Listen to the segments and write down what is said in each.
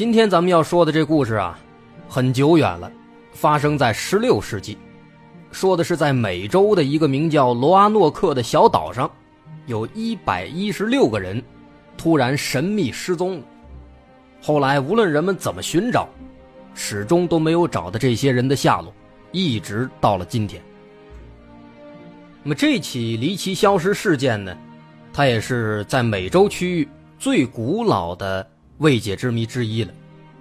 今天咱们要说的这故事啊，很久远了，发生在十六世纪，说的是在美洲的一个名叫罗阿诺克的小岛上，有一百一十六个人突然神秘失踪了。后来无论人们怎么寻找，始终都没有找到这些人的下落，一直到了今天。那么这起离奇消失事件呢，它也是在美洲区域最古老的。未解之谜之一了，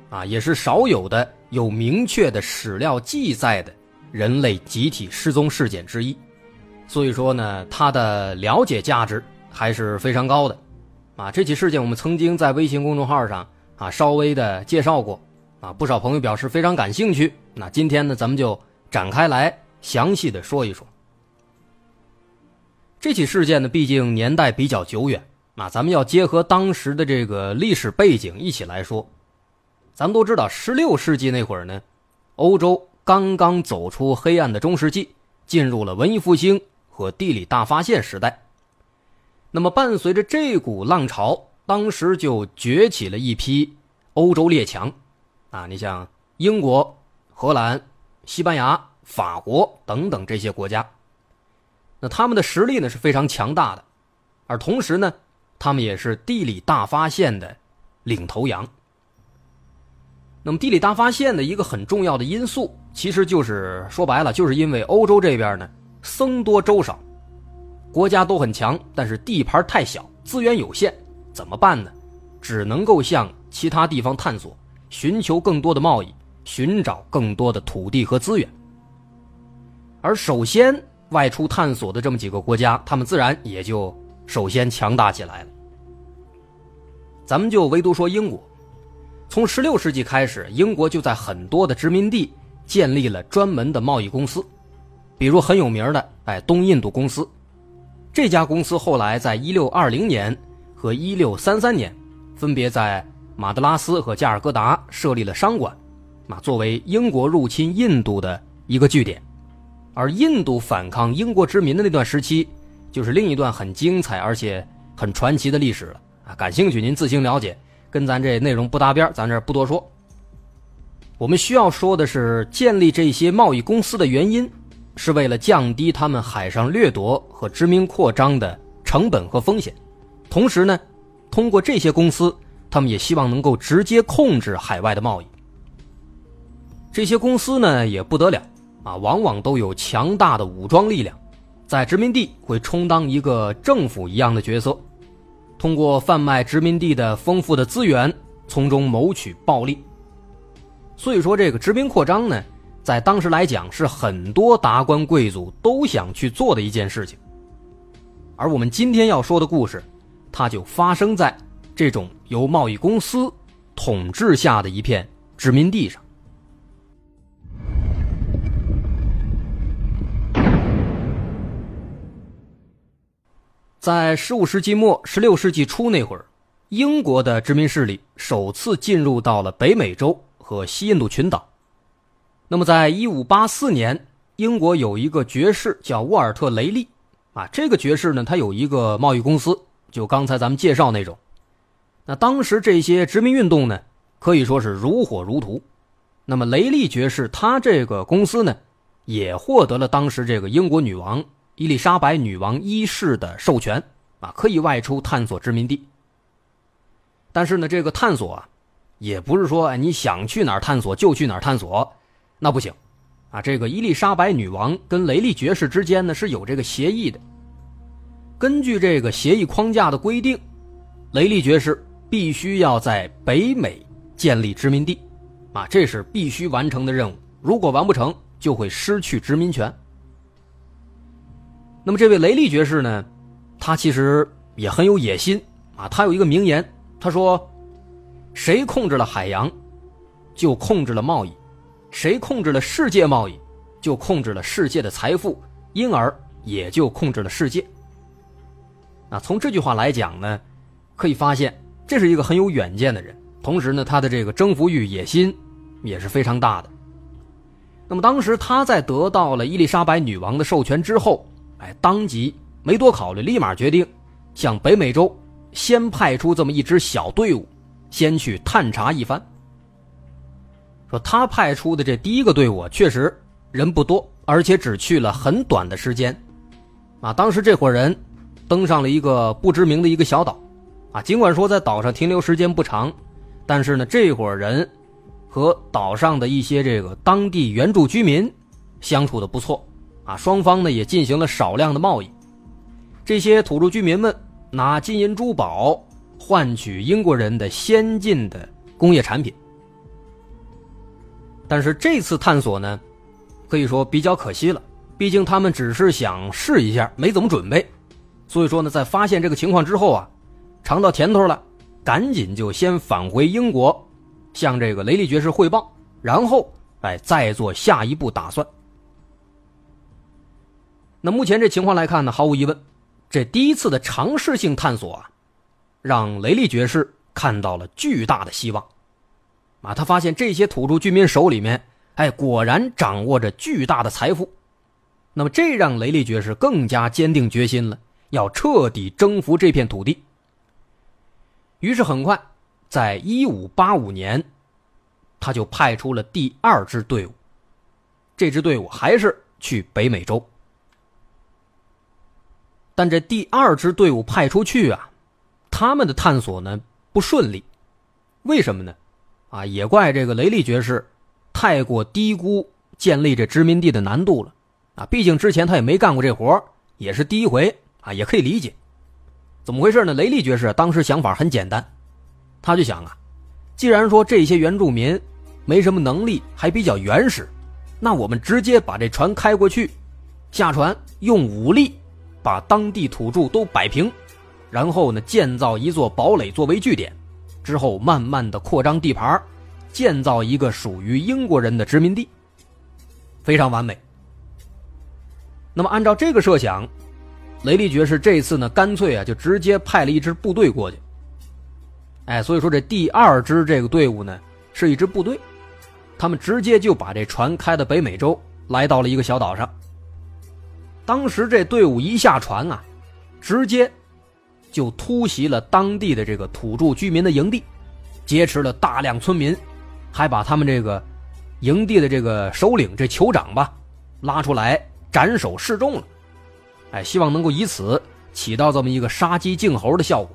啊，也是少有的有明确的史料记载的人类集体失踪事件之一，所以说呢，它的了解价值还是非常高的，啊，这起事件我们曾经在微信公众号上啊稍微的介绍过，啊，不少朋友表示非常感兴趣，那今天呢，咱们就展开来详细的说一说。这起事件呢，毕竟年代比较久远。那咱们要结合当时的这个历史背景一起来说，咱们都知道，十六世纪那会儿呢，欧洲刚刚走出黑暗的中世纪，进入了文艺复兴和地理大发现时代。那么，伴随着这股浪潮，当时就崛起了一批欧洲列强，啊，你像英国、荷兰、西班牙、法国等等这些国家，那他们的实力呢是非常强大的，而同时呢。他们也是地理大发现的领头羊。那么，地理大发现的一个很重要的因素，其实就是说白了，就是因为欧洲这边呢僧多粥少，国家都很强，但是地盘太小，资源有限，怎么办呢？只能够向其他地方探索，寻求更多的贸易，寻找更多的土地和资源。而首先外出探索的这么几个国家，他们自然也就首先强大起来了。咱们就唯独说英国，从16世纪开始，英国就在很多的殖民地建立了专门的贸易公司，比如很有名的哎东印度公司。这家公司后来在1620年和1633年，分别在马德拉斯和加尔各答设立了商馆，啊，作为英国入侵印度的一个据点。而印度反抗英国殖民的那段时期，就是另一段很精彩而且很传奇的历史了啊！感兴趣您自行了解，跟咱这内容不搭边，咱这不多说。我们需要说的是，建立这些贸易公司的原因，是为了降低他们海上掠夺和殖民扩张的成本和风险，同时呢，通过这些公司，他们也希望能够直接控制海外的贸易。这些公司呢，也不得了。啊，往往都有强大的武装力量，在殖民地会充当一个政府一样的角色，通过贩卖殖民地的丰富的资源，从中谋取暴利。所以说，这个殖民扩张呢，在当时来讲是很多达官贵族都想去做的一件事情。而我们今天要说的故事，它就发生在这种由贸易公司统治下的一片殖民地上。在十五世纪末、十六世纪初那会儿，英国的殖民势力首次进入到了北美洲和西印度群岛。那么，在一五八四年，英国有一个爵士叫沃尔特·雷利，啊，这个爵士呢，他有一个贸易公司，就刚才咱们介绍那种。那当时这些殖民运动呢，可以说是如火如荼。那么，雷利爵士他这个公司呢，也获得了当时这个英国女王。伊丽莎白女王一世的授权啊，可以外出探索殖民地。但是呢，这个探索啊，也不是说你想去哪儿探索就去哪儿探索，那不行啊。这个伊丽莎白女王跟雷利爵士之间呢是有这个协议的。根据这个协议框架的规定，雷利爵士必须要在北美建立殖民地，啊，这是必须完成的任务。如果完不成，就会失去殖民权。那么这位雷利爵士呢，他其实也很有野心啊。他有一个名言，他说：“谁控制了海洋，就控制了贸易；谁控制了世界贸易，就控制了世界的财富，因而也就控制了世界。”啊，从这句话来讲呢，可以发现这是一个很有远见的人，同时呢，他的这个征服欲、野心也是非常大的。那么当时他在得到了伊丽莎白女王的授权之后。哎，当即没多考虑，立马决定向北美洲先派出这么一支小队伍，先去探查一番。说他派出的这第一个队伍确实人不多，而且只去了很短的时间。啊，当时这伙人登上了一个不知名的一个小岛，啊，尽管说在岛上停留时间不长，但是呢，这伙人和岛上的一些这个当地原住居民相处的不错。啊，双方呢也进行了少量的贸易，这些土著居民们拿金银珠宝换取英国人的先进的工业产品。但是这次探索呢，可以说比较可惜了，毕竟他们只是想试一下，没怎么准备，所以说呢，在发现这个情况之后啊，尝到甜头了，赶紧就先返回英国，向这个雷利爵士汇报，然后哎再做下一步打算。那目前这情况来看呢，毫无疑问，这第一次的尝试性探索啊，让雷利爵士看到了巨大的希望。啊，他发现这些土著居民手里面，哎，果然掌握着巨大的财富。那么，这让雷利爵士更加坚定决心了，要彻底征服这片土地。于是，很快，在一五八五年，他就派出了第二支队伍。这支队伍还是去北美洲。但这第二支队伍派出去啊，他们的探索呢不顺利，为什么呢？啊，也怪这个雷利爵士太过低估建立这殖民地的难度了啊！毕竟之前他也没干过这活也是第一回啊，也可以理解。怎么回事呢？雷利爵士当时想法很简单，他就想啊，既然说这些原住民没什么能力，还比较原始，那我们直接把这船开过去，下船用武力把当地土著都摆平，然后呢建造一座堡垒作为据点，之后慢慢的扩张地盘，建造一个属于英国人的殖民地，非常完美。那么按照这个设想，雷利爵士这次呢，干脆啊就直接派了一支部队过去。哎，所以说这第二支这个队伍呢，是一支部队，他们直接就把这船开到北美洲，来到了一个小岛上。当时这队伍一下船啊，直接就突袭了当地的这个土著居民的营地，劫持了大量村民，还把他们这个营地的这个首领这酋长吧拉出来斩首示众了。哎，希望能够以此起到这么一个杀鸡儆猴的效果。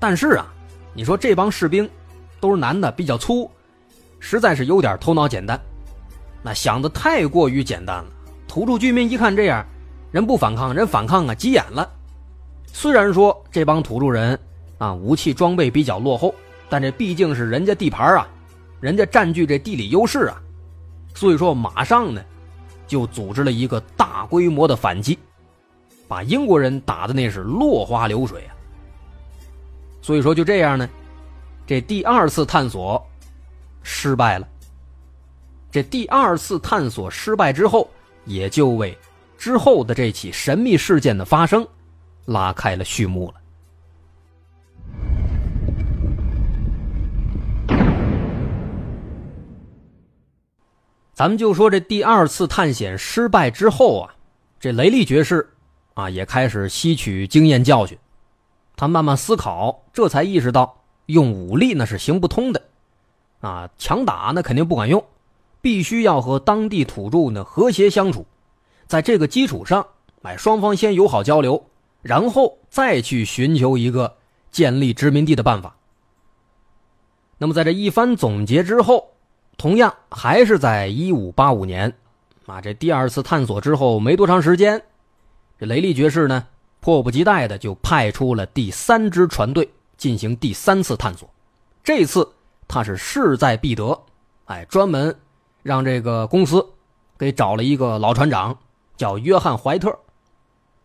但是啊，你说这帮士兵都是男的，比较粗，实在是有点头脑简单，那想的太过于简单了。土著居民一看这样，人不反抗，人反抗啊，急眼了。虽然说这帮土著人啊武器装备比较落后，但这毕竟是人家地盘啊，人家占据这地理优势啊，所以说马上呢就组织了一个大规模的反击，把英国人打的那是落花流水啊。所以说，就这样呢，这第二次探索失败了。这第二次探索失败之后，也就为之后的这起神秘事件的发生拉开了序幕了。咱们就说这第二次探险失败之后啊，这雷利爵士啊也开始吸取经验教训。他慢慢思考，这才意识到用武力那是行不通的，啊，强打那肯定不管用，必须要和当地土著呢和谐相处，在这个基础上，哎，双方先友好交流，然后再去寻求一个建立殖民地的办法。那么，在这一番总结之后，同样还是在一五八五年，啊，这第二次探索之后没多长时间，这雷利爵士呢。迫不及待的就派出了第三支船队进行第三次探索，这次他是势在必得，哎，专门让这个公司给找了一个老船长，叫约翰怀特，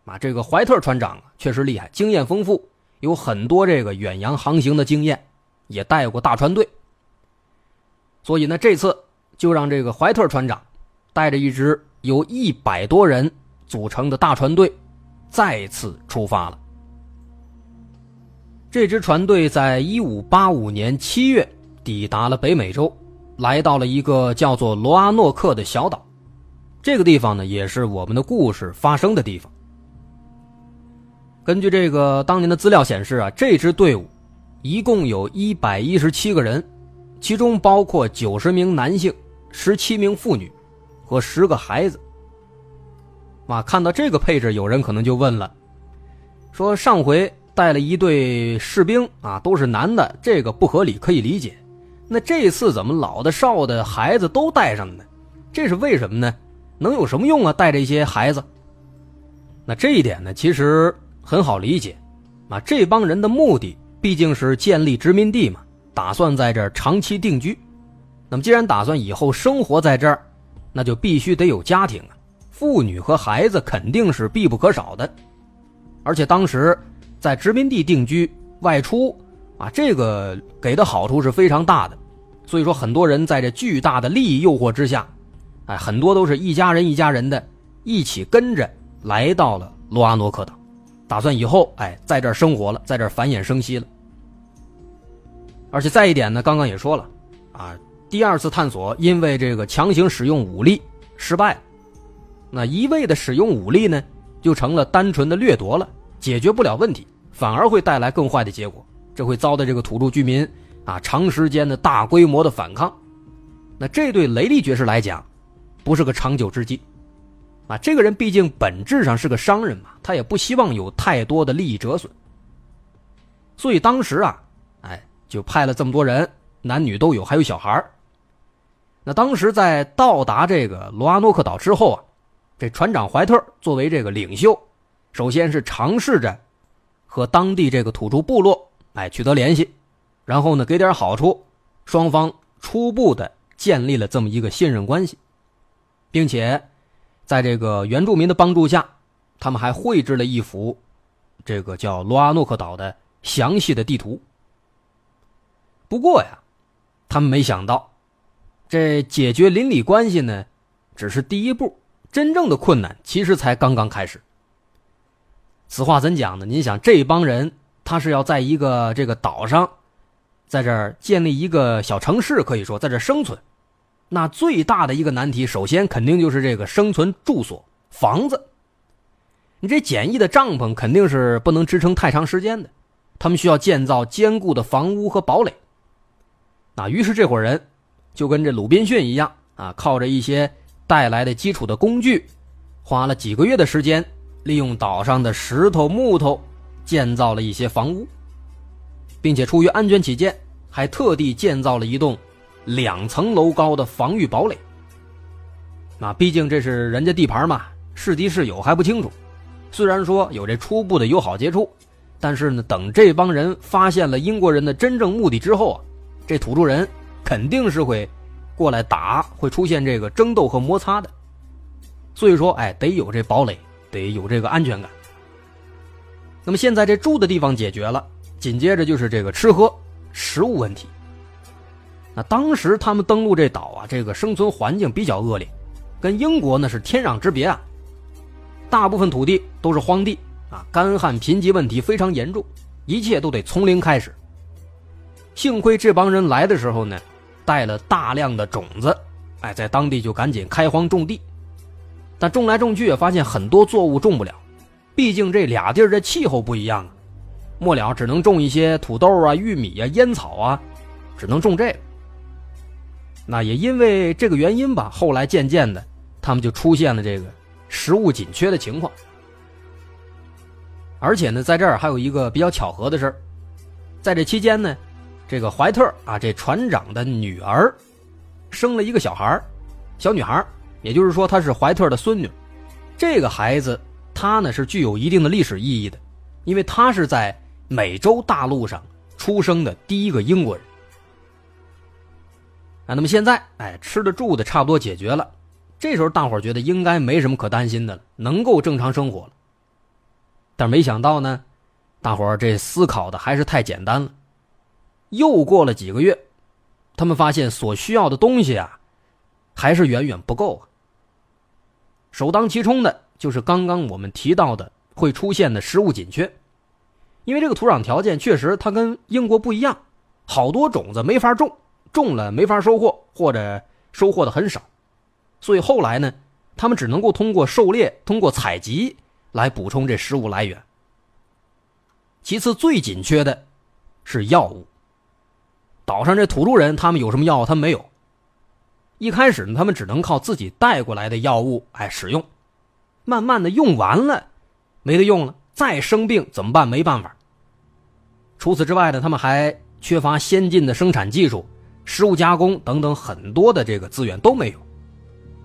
啊，这个怀特船长确实厉害，经验丰富，有很多这个远洋航行的经验，也带过大船队，所以呢，这次就让这个怀特船长带着一支由一百多人组成的大船队。再次出发了。这支船队在一五八五年七月抵达了北美洲，来到了一个叫做罗阿诺克的小岛。这个地方呢，也是我们的故事发生的地方。根据这个当年的资料显示啊，这支队伍一共有一百一十七个人，其中包括九十名男性、十七名妇女和十个孩子。啊，看到这个配置，有人可能就问了，说上回带了一队士兵啊，都是男的，这个不合理，可以理解。那这次怎么老的、少的、孩子都带上了呢？这是为什么呢？能有什么用啊？带着一些孩子？那这一点呢，其实很好理解。啊，这帮人的目的毕竟是建立殖民地嘛，打算在这儿长期定居。那么既然打算以后生活在这儿，那就必须得有家庭啊。妇女和孩子肯定是必不可少的，而且当时在殖民地定居外出啊，这个给的好处是非常大的。所以说，很多人在这巨大的利益诱惑之下，哎，很多都是一家人一家人的一起跟着来到了罗阿诺克岛，打算以后哎在这生活了，在这繁衍生息了。而且再一点呢，刚刚也说了啊，第二次探索因为这个强行使用武力失败了。那一味的使用武力呢，就成了单纯的掠夺了，解决不了问题，反而会带来更坏的结果。这会遭到这个土著居民啊长时间的大规模的反抗。那这对雷利爵士来讲，不是个长久之计。啊，这个人毕竟本质上是个商人嘛，他也不希望有太多的利益折损。所以当时啊，哎，就派了这么多人，男女都有，还有小孩那当时在到达这个罗阿诺克岛之后啊。这船长怀特作为这个领袖，首先是尝试着和当地这个土著部落哎取得联系，然后呢给点好处，双方初步的建立了这么一个信任关系，并且在这个原住民的帮助下，他们还绘制了一幅这个叫罗阿诺克岛的详细的地图。不过呀，他们没想到，这解决邻里关系呢，只是第一步，真正的困难其实才刚刚开始。此话怎讲呢？您想，这帮人他是要在一个这个岛上，在这儿建立一个小城市，可以说在这生存。那最大的一个难题，首先肯定就是这个生存住所房子。你这简易的帐篷肯定是不能支撑太长时间的，他们需要建造坚固的房屋和堡垒。那于是这伙人就跟这鲁滨逊一样啊，靠着一些带来的基础的工具，花了几个月的时间，利用岛上的石头、木头建造了一些房屋，并且出于安全起见，还特地建造了一栋两层楼高的防御堡垒。那毕竟这是人家地盘嘛，是敌是友还不清楚。虽然说有这初步的友好接触，但是呢，等这帮人发现了英国人的真正目的之后啊。这土著人肯定是会过来打，会出现这个争斗和摩擦的，所以说，哎，得有这堡垒，得有这个安全感。那么现在这住的地方解决了，紧接着就是这个吃喝食物问题。那当时他们登陆这岛啊，这个生存环境比较恶劣，跟英国那是天壤之别啊。大部分土地都是荒地啊，干旱贫瘠问题非常严重，一切都得从零开始。幸亏这帮人来的时候呢，带了大量的种子，哎，在当地就赶紧开荒种地。但种来种去也发现很多作物种不了，毕竟这俩地儿的气候不一样啊。末了只能种一些土豆啊、玉米啊、烟草啊，只能种这个。那也因为这个原因吧，后来渐渐的，他们就出现了这个食物紧缺的情况。而且呢，在这儿还有一个比较巧合的事在这期间呢。这个怀特啊，这船长的女儿生了一个小孩小女孩也就是说她是怀特的孙女。这个孩子他呢是具有一定的历史意义的，因为他是在美洲大陆上出生的第一个英国人。啊，那么现在哎，吃的住的差不多解决了，这时候大伙觉得应该没什么可担心的了，能够正常生活了。但没想到呢，大伙这思考的还是太简单了。又过了几个月，他们发现所需要的东西啊，还是远远不够啊。首当其冲的就是刚刚我们提到的会出现的食物紧缺，因为这个土壤条件确实它跟英国不一样，好多种子没法种，种了没法收获，或者收获的很少，所以后来呢，他们只能够通过狩猎、通过采集来补充这食物来源。其次，最紧缺的是药物。岛上这土著人，他们有什么药？他们没有。一开始呢，他们只能靠自己带过来的药物哎使用，慢慢的用完了，没得用了，再生病怎么办？没办法。除此之外呢，他们还缺乏先进的生产技术、食物加工等等很多的这个资源都没有。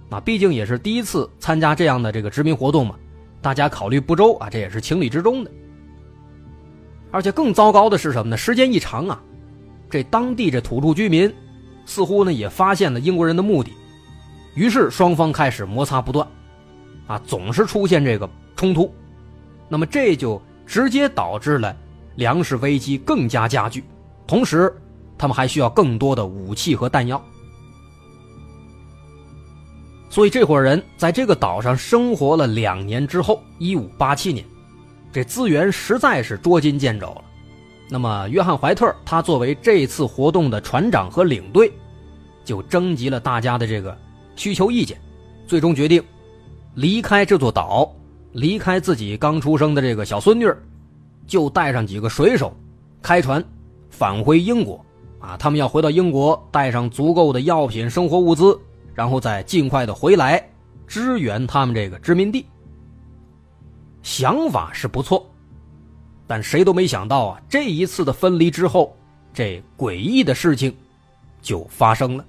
那毕竟也是第一次参加这样的这个殖民活动嘛，大家考虑不周啊，这也是情理之中的。而且更糟糕的是什么呢？时间一长啊。这当地这土著居民，似乎呢也发现了英国人的目的，于是双方开始摩擦不断，啊，总是出现这个冲突，那么这就直接导致了粮食危机更加加剧，同时他们还需要更多的武器和弹药，所以这伙人在这个岛上生活了两年之后，一五八七年，这资源实在是捉襟见肘了。那么，约翰·怀特他作为这次活动的船长和领队，就征集了大家的这个需求意见，最终决定离开这座岛，离开自己刚出生的这个小孙女，就带上几个水手，开船返回英国。啊，他们要回到英国，带上足够的药品、生活物资，然后再尽快的回来支援他们这个殖民地。想法是不错。但谁都没想到啊！这一次的分离之后，这诡异的事情就发生了。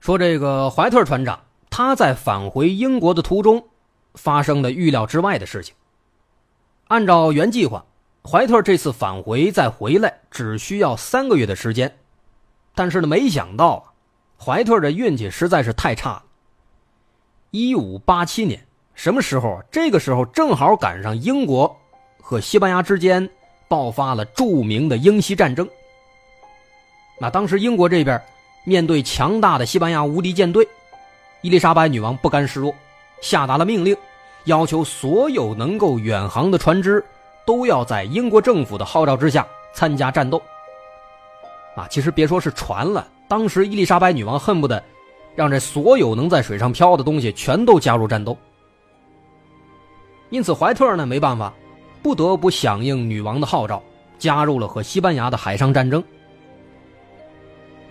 说这个怀特船长，他。在返回英国的途中，发生了预料之外的事情。按照原计划，怀特这次返回再回来只需要三个月的时间，但是呢，没想到，怀特的运气实在是太差了。一五八七年，什么时候？这个时候正好赶上英国和西班牙之间爆发了著名的英西战争。那当时英国这边面对强大的西班牙无敌舰队。伊丽莎白女王不甘示弱，下达了命令，要求所有能够远航的船只都要在英国政府的号召之下参加战斗。啊，其实别说是船了，当时伊丽莎白女王恨不得让这所有能在水上漂的东西全都加入战斗。因此，怀特呢没办法，不得不响应女王的号召，加入了和西班牙的海上战争。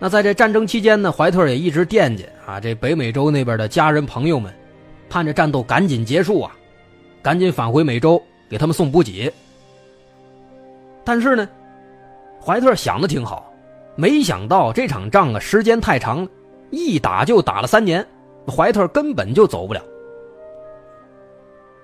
那在这战争期间呢，怀特也一直惦记啊，这北美洲那边的家人朋友们，盼着战斗赶紧结束啊，赶紧返回美洲给他们送补给。但是呢，怀特想的挺好，没想到这场仗啊时间太长了，一打就打了三年，怀特根本就走不了。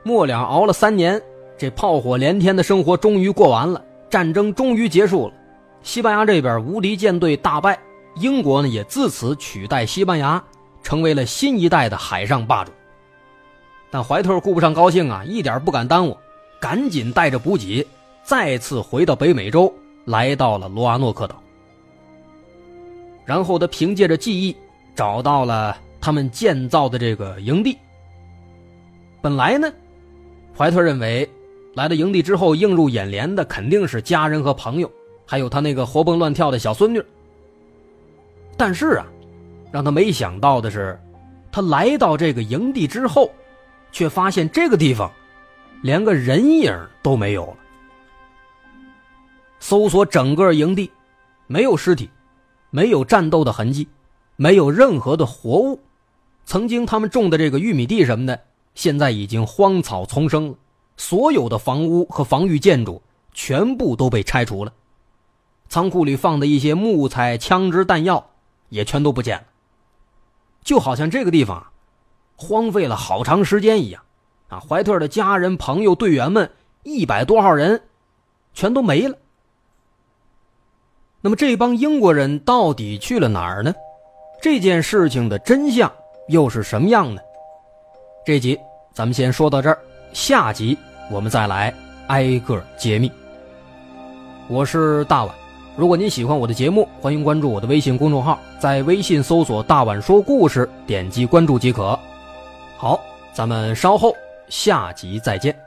末了熬了三年，这炮火连天的生活终于过完了，战争终于结束了，西班牙这边无敌舰队大败。英国呢，也自此取代西班牙，成为了新一代的海上霸主。但怀特顾不上高兴啊，一点不敢耽误，赶紧带着补给，再次回到北美洲，来到了罗阿诺克岛。然后他凭借着记忆，找到了他们建造的这个营地。本来呢，怀特认为，来到营地之后，映入眼帘的肯定是家人和朋友，还有他那个活蹦乱跳的小孙女。但是啊，让他没想到的是，他来到这个营地之后，却发现这个地方连个人影都没有了。搜索整个营地，没有尸体，没有战斗的痕迹，没有任何的活物。曾经他们种的这个玉米地什么的，现在已经荒草丛生了。所有的房屋和防御建筑全部都被拆除了，仓库里放的一些木材、枪支、弹药。也全都不见了，就好像这个地方荒废了好长时间一样。啊，怀特的家人、朋友、队员们一百多号人全都没了。那么这帮英国人到底去了哪儿呢？这件事情的真相又是什么样呢？这集咱们先说到这儿，下集我们再来挨个揭秘。我是大碗。如果您喜欢我的节目，欢迎关注我的微信公众号，在微信搜索“大碗说故事”，点击关注即可。好，咱们稍后下集再见。